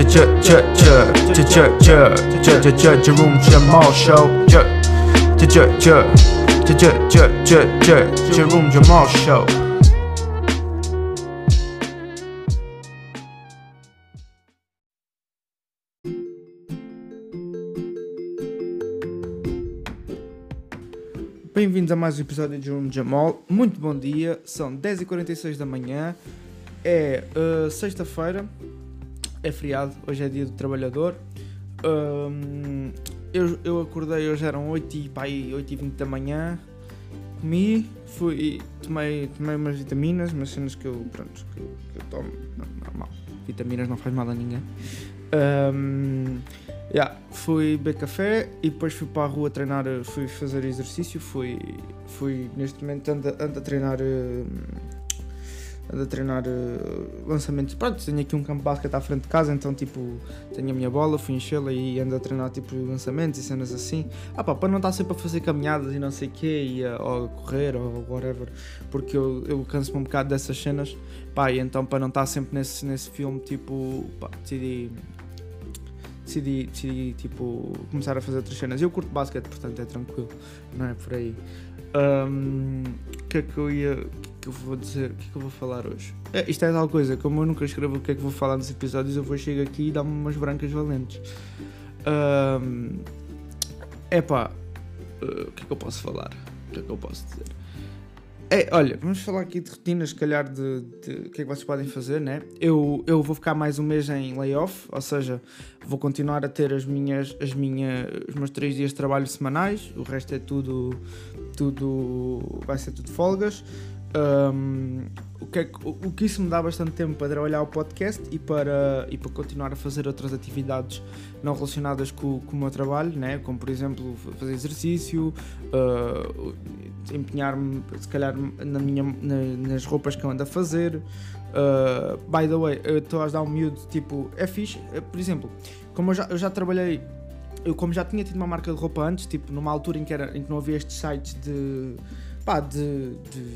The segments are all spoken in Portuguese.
这这这这这这这这这这 room 这猫 show 这这这这这这这这这这 room 这猫 show。Bem-vindos a mais um episódio de Room Jamal. Muito bom dia, são 10h46 da manhã, é uh, sexta-feira, é feriado, hoje é dia do trabalhador. Um, eu, eu acordei, hoje eram 8 e, pá, 8 e 20 da manhã, comi, fui, tomei, tomei umas vitaminas, umas cenas que eu, pronto, que, eu, que eu tomo, normal, vitaminas não faz mal a ninguém. Um, yeah, fui beber café e depois fui para a rua treinar, fui fazer exercício, fui, fui neste momento ando, ando a treinar ando a treinar uh, lançamentos. Pronto, tenho aqui um campo de basquete à frente de casa, então tipo, tenho a minha bola, fui enchê-la e ando a treinar tipo lançamentos e cenas assim. Ah pá, para não estar sempre a fazer caminhadas e não sei o quê, e a, ou a correr ou whatever, porque eu, eu canso-me um bocado dessas cenas. Pá, e então para não estar sempre nesse, nesse filme, tipo, pá, decidi decidi, decidi tipo, começar a fazer outras cenas. Eu curto basquete, portanto é tranquilo, não é por aí. O um, que é que eu ia. Que, eu vou dizer? O que é que eu vou falar hoje? É, isto é tal coisa, como eu nunca escrevo o que é que vou falar nos episódios, eu vou chegar aqui e dar-me umas brancas valentes. Um, epá, uh, o que é que eu posso falar? O que é que eu posso dizer? É, olha, vamos falar aqui de rotinas, se calhar, de, de, o que é que vocês podem fazer, né? Eu, eu vou ficar mais um mês em layoff, ou seja, vou continuar a ter as minhas, as minhas, os meus três dias de trabalho semanais, o resto é tudo, tudo, vai ser tudo folgas. Um, o, que é o, o que isso me dá bastante tempo para trabalhar o podcast e para, e para continuar a fazer outras atividades não relacionadas com, com o meu trabalho, né? como por exemplo fazer exercício, uh, empenhar-me se calhar na minha, na, nas roupas que eu ando a fazer. Uh, by the way, eu estou a dar um miúdo tipo, é fixe, por exemplo, como eu já, eu já trabalhei eu como já tinha tido uma marca de roupa antes, tipo numa altura em que, era, em que não havia estes sites de pá, de, de,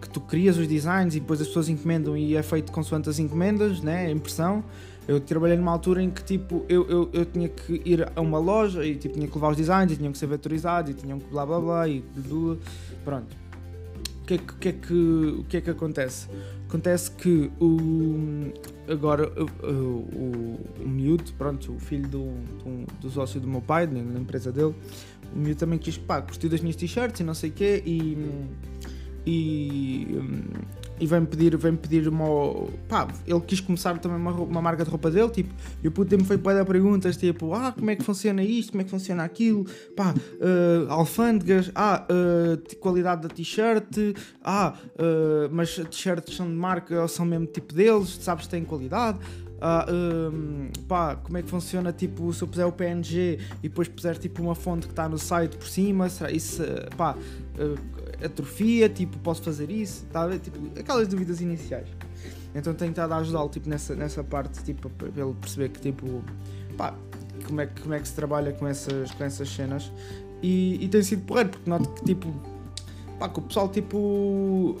que tu crias os designs e depois as pessoas encomendam e é feito consoante as encomendas, né, a impressão. Eu trabalhei numa altura em que tipo, eu, eu, eu tinha que ir a uma loja e tipo, tinha que levar os designs e tinham que ser vetorizados e tinham que blá blá blá e pronto. O que, é que, que, é que, o que é que acontece? Acontece que o, agora o, o, o miúdo, pronto, o filho do, do, do sócio do meu pai, na empresa dele, o miúdo também quis, pá, curtiu das minhas t-shirts e não sei o quê e, e, e vem-me pedir, vem pedir uma. Pá, ele quis começar também uma, uma marca de roupa dele, tipo, e o puto tem-me feito para perguntas, tipo, ah, como é que funciona isto, como é que funciona aquilo, pá, uh, alfândegas, ah, uh, qualidade da t-shirt, ah, uh, mas t-shirts são de marca ou são mesmo tipo deles, sabes têm qualidade. Ah, um, pá, como é que funciona tipo se eu puser o PNG e depois puser tipo uma fonte que está no site por cima, será isso pá, uh, atrofia, tipo, posso fazer isso, tá tipo, aquelas dúvidas iniciais. Então tenho estado a ajudá-lo tipo, nessa, nessa parte, tipo, para ele perceber que tipo, pá, como é, como é que se trabalha com essas, com essas cenas. E, e tem sido porreiro, porque noto que tipo, pá, que o pessoal tipo,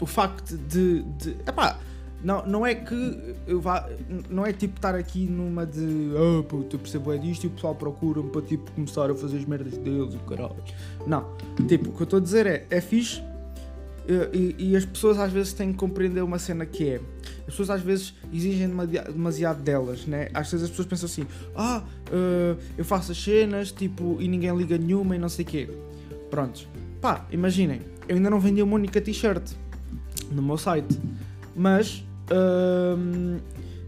o facto de, de epá, não, não é que eu vá. Não é tipo estar aqui numa de. Oh, puto, eu percebo é disto e o pessoal procura-me para tipo começar a fazer as merdas deles e caralho. Não. Tipo, o que eu estou a dizer é. É fixe. Eh, e, e, as pessoas às vezes têm que compreender uma cena que é. As pessoas às vezes exigem demasiado delas, né? Às vezes as pessoas pensam assim: ah, uh, eu faço as cenas, tipo, e ninguém liga nenhuma e não sei o quê. Prontos. Pá, imaginem, eu ainda não vendi uma única t-shirt no meu site, mas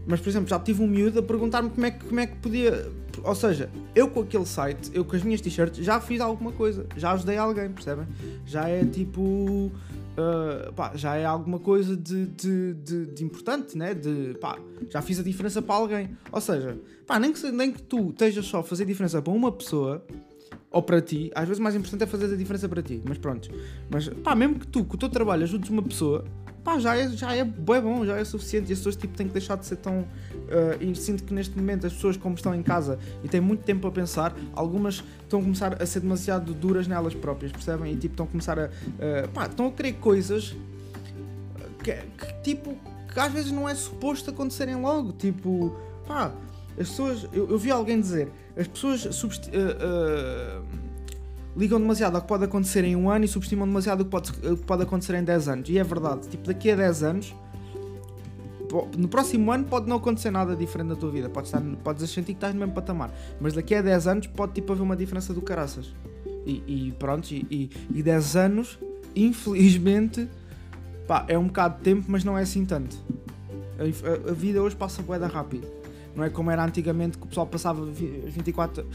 mas, por exemplo, já tive um miúdo a perguntar-me como é, que, como é que podia. Ou seja, eu com aquele site, eu com as minhas t-shirts, já fiz alguma coisa, já ajudei alguém, percebem? Já é tipo. Uh, pá, já é alguma coisa de, de, de, de, importante, né? De, pá, já fiz a diferença para alguém. Ou seja, pá, nem, que, nem que tu estejas só a fazer diferença para uma pessoa ou para ti, às vezes o mais importante é fazer a diferença para ti, mas pronto. Mas pá, mesmo que tu, com o teu trabalho, ajudes uma pessoa, pá, já é, já é bem bom, já é suficiente. E as pessoas tipo, têm que deixar de ser tão. Uh, e sinto que neste momento as pessoas, como estão em casa e têm muito tempo a pensar, algumas estão a começar a ser demasiado duras nelas próprias, percebem? E tipo, estão a começar a. Uh, pá, estão a querer coisas que, que tipo que às vezes não é suposto acontecerem logo. Tipo, pá, as pessoas. Eu, eu vi alguém dizer, as pessoas substi- uh, ligam demasiado ao que pode acontecer em um ano e subestimam demasiado o que pode, o que pode acontecer em 10 anos. E é verdade, tipo, daqui a 10 anos. No próximo ano pode não acontecer nada diferente na tua vida, podes, estar, podes sentir que estás no mesmo patamar, mas daqui a 10 anos pode tipo haver uma diferença do caraças. E, e pronto, e, e, e 10 anos, infelizmente, pá, é um bocado de tempo, mas não é assim tanto. A, a- a vida hoje passa boeda rápido. Não é como era antigamente que o pessoal passava vi- 24.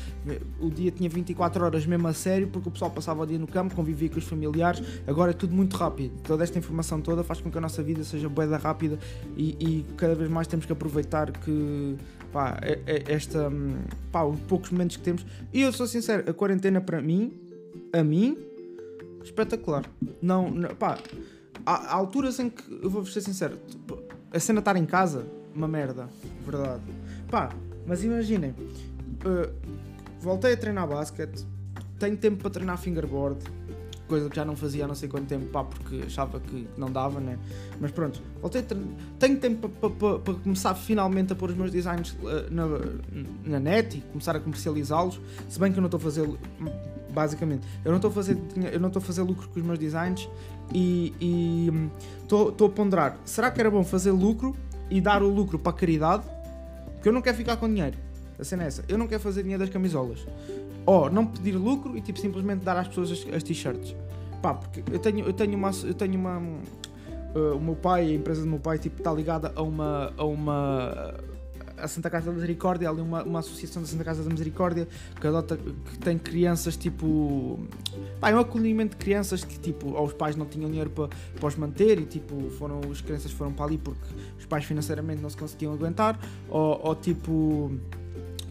O dia tinha 24 horas mesmo a sério, porque o pessoal passava o dia no campo, convivia com os familiares. Agora é tudo muito rápido. Toda esta informação toda faz com que a nossa vida seja boeda rápida e, e cada vez mais temos que aproveitar que. Pá, é- é- esta. hum, Pá, os poucos momentos que temos. E eu sou sincero, a quarentena para mim, a mim, espetacular. Não, não pá, há, há alturas em que eu vou ser sincero, tipo, a cena estar em casa, uma merda, verdade. Pá, mas imaginem, uh, voltei a treinar basquete, tenho tempo para treinar fingerboard, coisa que já não fazia há não sei quanto tempo, pá, porque achava que não dava, né? Mas pronto, voltei a treinar, tenho tempo para, começar finalmente a pôr os meus designs uh, na, na net e começar a comercializá-los, se bem que eu não estou a fazer basicamente. Eu não estou a eu não estou a fazer lucro com os meus designs e hum, estou a ponderar. Será que era bom fazer lucro e dar o lucro para a caridade? Porque eu não quero ficar com dinheiro. A cena é essa. Eu não quero fazer dinheiro das camisolas. Ou não pedir lucro e tipo simplesmente dar às pessoas as, as t-shirts. Pá, porque eu tenho, eu tenho uma. Eu tenho uma uh, o meu pai, a empresa do meu pai, tipo, está ligada a uma. A uma a Santa Casa da Misericórdia, ali uma, uma associação da Santa Casa da Misericórdia que adota, que tem crianças tipo. Pá, é um acolhimento de crianças que tipo, ou os pais não tinham dinheiro para, para os manter e tipo, foram, as crianças foram para ali porque os pais financeiramente não se conseguiam aguentar, ou, ou tipo.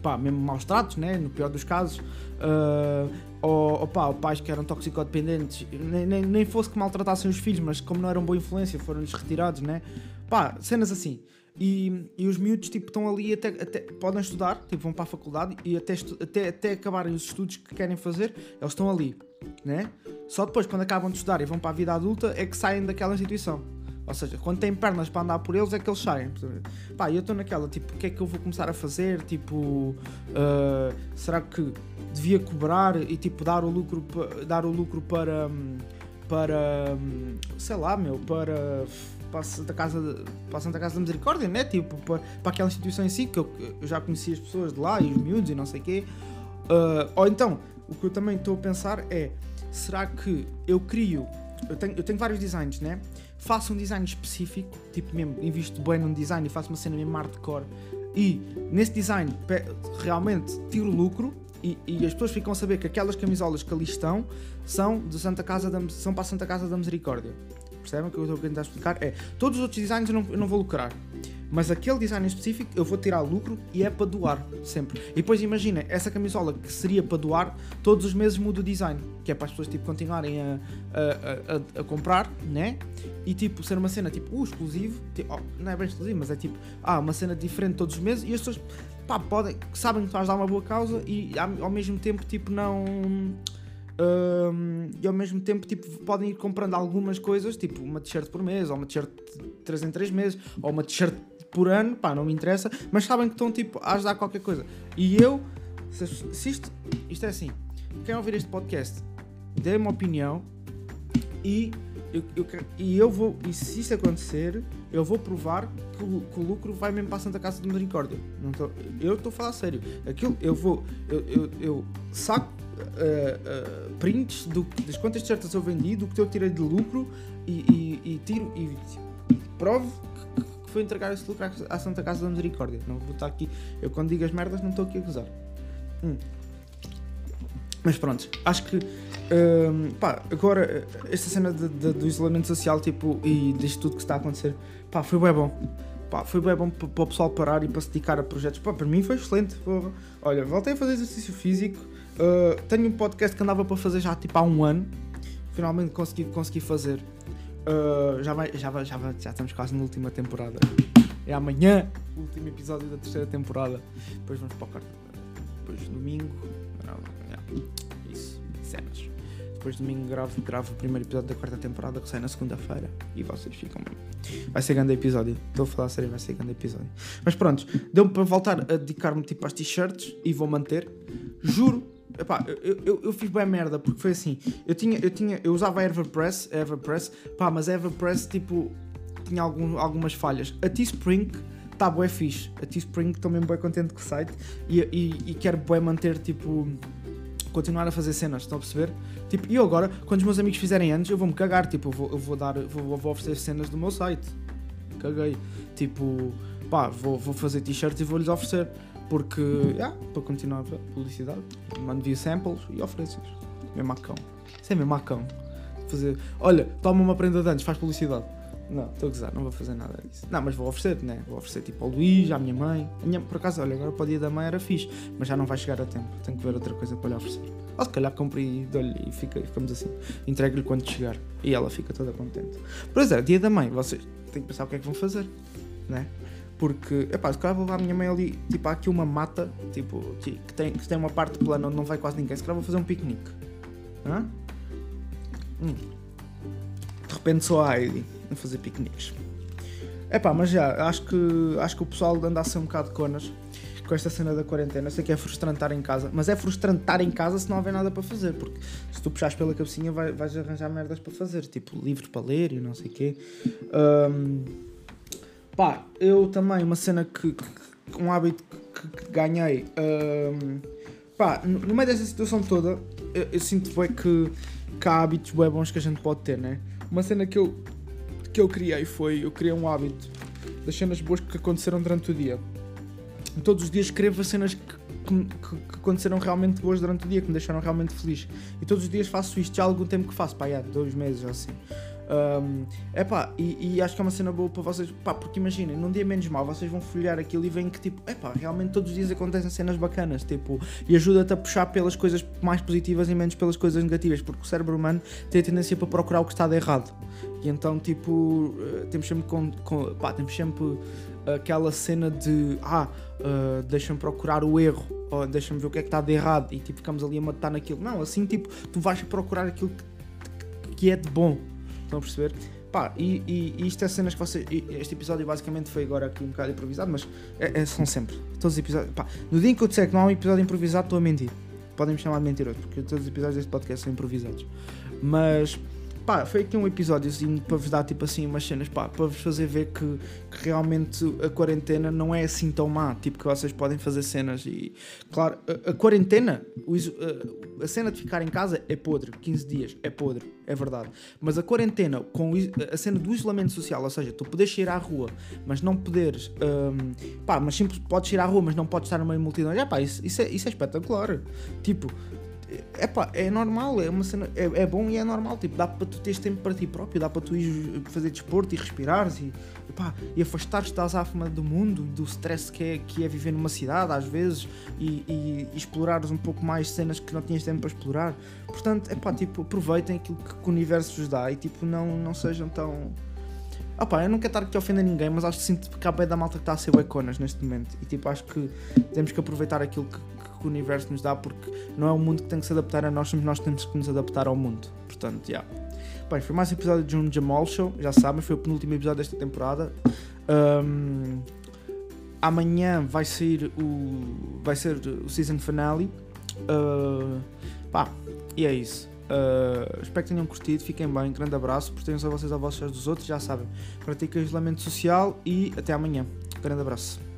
Pá, mesmo maus tratos, né? No pior dos casos. Ah, ou, ou pá, ou pais que eram toxicodependentes, nem, nem, nem fosse que maltratassem os filhos, mas como não eram boa influência, foram-lhes retirados, né? Pá, cenas assim. E, e os miúdos tipo, estão ali até, até podem estudar, tipo, vão para a faculdade e até, até, até acabarem os estudos que querem fazer, eles estão ali, né? Só depois, quando acabam de estudar e vão para a vida adulta, é que saem daquela instituição. Ou seja, quando têm pernas para andar por eles é que eles saem. Pá, eu estou naquela, tipo, o que é que eu vou começar a fazer? Tipo, ah, será que devia cobrar e tipo dar o lucro, dar o lucro para, hum, para, hum, sei lá, meu, para, para, a Santa Casa, para Santa Casa da Misericórdia, né? Tipo, para, para aquela instituição em si, que eu, eu já conheci as pessoas de lá e os miúdos e não sei o quê. Ah, ou então, o que eu também estou a pensar é, será que eu crio, eu tenho, eu tenho vários designs, né? Faço um design específico, tipo mesmo, invisto bem num design e faço uma cena mesmo hardcore e nesse design realmente tiro lucro e, e as pessoas ficam a saber que aquelas camisolas que ali estão são, de Santa Casa da, são para a Santa Casa da Misericórdia. Percebem o que eu estou a tentar explicar? É, todos os outros designs eu não, eu não vou lucrar. Mas aquele design específico eu vou tirar lucro e é para doar, sempre. E depois imagina, essa camisola que seria para doar, todos os meses muda o design. Que é para as pessoas tipo, continuarem a, a, a- a comprar, né? E tipo, ser uma cena tipo, uh, exclusivo. Tipo, oh, não é bem exclusivo, mas é tipo, ah, uma cena diferente todos os meses. E as pessoas, pá, podem, sabem que estás a dar uma boa causa e ao mesmo tempo, tipo, não. Hum, e ao mesmo tempo tipo, podem ir comprando algumas coisas, tipo uma t-shirt por mês, ou uma t-shirt de 3 em 3 meses, ou uma t-shirt por ano, pá, não me interessa, mas sabem que estão tipo, a ajudar qualquer coisa. E eu, se, se isto, isto é assim, quem ouvir este podcast, dê uma opinião e eu, eu e eu vou, e se isso acontecer, eu vou provar que o, que o lucro vai mesmo para a Santa Casa de Misericórdia. Não tô- eu estou a falar sério. Aquilo eu vou, eu, eu, eu saco eh, eh, prints do, das quantas t-shirts eu vendi, do que eu tirei de lucro e, e- e tiro e provo que, foi entregar esse lucro à- à Santa Casa da Misericórdia. Não vou estar aqui, eu quando digo as merdas não estou aqui a gozar. Hum. Mas pronto, acho que hum, pá, agora esta cena de- de- do isolamento social tipo, e disto tudo que está a acontecer, pá, foi bem bom. Pá, foi bem bom para, o pessoal parar e para se dedicar a projetos. Pá, para mim foi excelente. porra. Olha, voltei a fazer exercício físico. Uh, tenho um podcast que andava para fazer já tipo há um ano. Finalmente consegui, consegui fazer. Uh, já, vai, já, vai, já, vai, já estamos quase na última temporada. É amanhã o último episódio da terceira temporada. Depois vamos para o quarto. Depois domingo. Não, isso, cenas. Depois domingo gravo, gravo o primeiro episódio da quarta temporada que sai na segunda-feira. E vocês ficam bem. Vai ser grande episódio. Estou a falar a sério, vai ser grande episódio. Mas pronto, deu-me para voltar a dedicar-me tipo às t-shirts e vou manter. Juro. Epá, eu, eu, eu fiz bem merda porque foi assim. Eu tinha, eu tinha, eu usava a Everpress, a Everpress, pá, mas a Everpress tipo tinha algum, algumas falhas. A Teespring está bué fixe. A Teespring mesmo bem contente com o site e, e, e quero bué manter tipo continuar a fazer cenas, estão a perceber? Tipo, e eu agora, quando os meus amigos fizerem anos, eu vou-me cagar, tipo, eu vou, eu vou dar, vou, vou oferecer cenas do meu site. Caguei. Tipo, pá, vou, vou fazer t-shirts e vou-lhes oferecer. Porque, yeah, para continuar a publicidade, mando via samples e ofereço-lhes. Mesmo a cão. Isso é mesmo a cão. Fazer, olha, toma uma prenda de anos, faz publicidade. Não, estou a gozar, não vou fazer nada disso. Não, mas vou oferecer, né? Vou oferecer tipo ao Luís, à minha mãe. A minha, por acaso, olha, agora para o dia da mãe era fixe, mas já não vai chegar a tempo. Tenho que ver outra coisa para lhe oferecer. Ou se calhar compro e dou-lhe e fica, ficamos assim. Entrego-lhe quando chegar. E ela fica toda contente. Pois é, dia da mãe, vocês têm que pensar o que é que vão fazer, né? Porque, epá, se calhar vou levar a minha mãe ali, tipo, há aqui uma mata, tipo, que tem, que tem uma parte plana onde não vai quase ninguém. Se calhar vou fazer um piquenique. Hã? Hum. De repente sou a Heidi fazer piqueniques. É pá, mas já, acho que, acho que o pessoal anda a ser um bocado conas com esta cena da quarentena. Sei que é frustrante estar em casa, mas é frustrante estar em casa se não houver nada para fazer, porque se tu puxares pela cabecinha vai, vais arranjar merdas para fazer, tipo livros para ler e não sei o quê. Um, pá, eu também, uma cena que, que um hábito que, que ganhei, um, pá, no meio dessa situação toda, eu, eu sinto bem que, que há hábitos bem bons que a gente pode ter, né? Uma cena que eu, que eu criei foi, eu criei um hábito das cenas boas que aconteceram durante o dia. Todos os dias escrevo as cenas que, que, que, aconteceram realmente boas durante o dia, que me deixaram realmente feliz. E todos os dias faço isto, já há algum tempo que faço, pá, há dois meses assim. Um, epá, e, e acho que é uma cena boa para vocês, pá, porque imaginem, num dia menos mal vocês vão folhear aquilo e veem que tipo, epá, realmente todos os dias acontecem cenas bacanas, tipo, e ajuda-te a puxar pelas coisas mais positivas e menos pelas coisas negativas, porque o cérebro humano tem a tendência para procurar o que está de errado. E então, tipo, eh, temos sempre, com, com, pá, temos sempre aquela cena de, ah, uh, deixa-me procurar o erro, ou deixa-me ver o que é que está de errado, e tipo, ficamos ali a matar naquilo. Não, assim, tipo, tu vais procurar aquilo que, que é de bom Estão a perceber? Pá, e, e, e isto é cenas que vocês. Este episódio basicamente foi agora aqui um bocado improvisado, mas é, é, são sempre. Todos os episódios. Pá, no dia em que eu disser que não há um episódio improvisado, estou a mentir. Podem me chamar de mentiroso, porque todos os episódios deste podcast são improvisados. Mas pá, foi aqui um episódio assim, para vos dar tipo assim umas cenas, pá, para vos fazer ver que, que, realmente a quarentena não é assim tão má, tipo que vocês podem fazer cenas e claro, a, a quarentena, o, a, a, cena de ficar em casa é podre, 15 dias é podre, é verdade, mas a quarentena com a cena do isolamento social, ou seja, tu podes ir à rua, mas não poderes, um, pá, mas simples podes ir à rua, mas não podes estar no meio multidão, é pá, isso, isso, é, isso é espetacular, tipo, é pá, é normal, é, uma cena, é, é, bom e é normal, tipo, dá para tu teres tempo para ti próprio, dá para tu ir fazer desporto e respirares e, epá, e afastares-te da azáfama do mundo, do stress que é, que é viver numa cidade às vezes e, e, e explorares um pouco mais cenas que não tinhas tempo para explorar. Portanto, é pá, tipo, aproveitem aquilo que, que o universo vos dá e tipo, não, não sejam tão. Ah pá, eu não quero estar aqui a ofender ninguém, mas acho que sinto que há bem da malta que está a ser baconas neste momento. E tipo, acho que temos que aproveitar aquilo que, que o universo nos dá, porque não é o mundo que tem que se adaptar a nós, somos nós que temos que nos adaptar ao mundo. Portanto, já. Yeah. Bem, foi mais um episódio de um Jamal Show, já sabem, foi o penúltimo episódio desta temporada. Um, amanhã vai ser o. vai ser o season finale. Uh, pá, e é isso. Uh, espero que tenham curtido, fiquem bem, grande abraço, protegam-se a vocês, a vocês dos outros, já sabem. Pratiquem isolamento social e até amanhã. Grande abraço.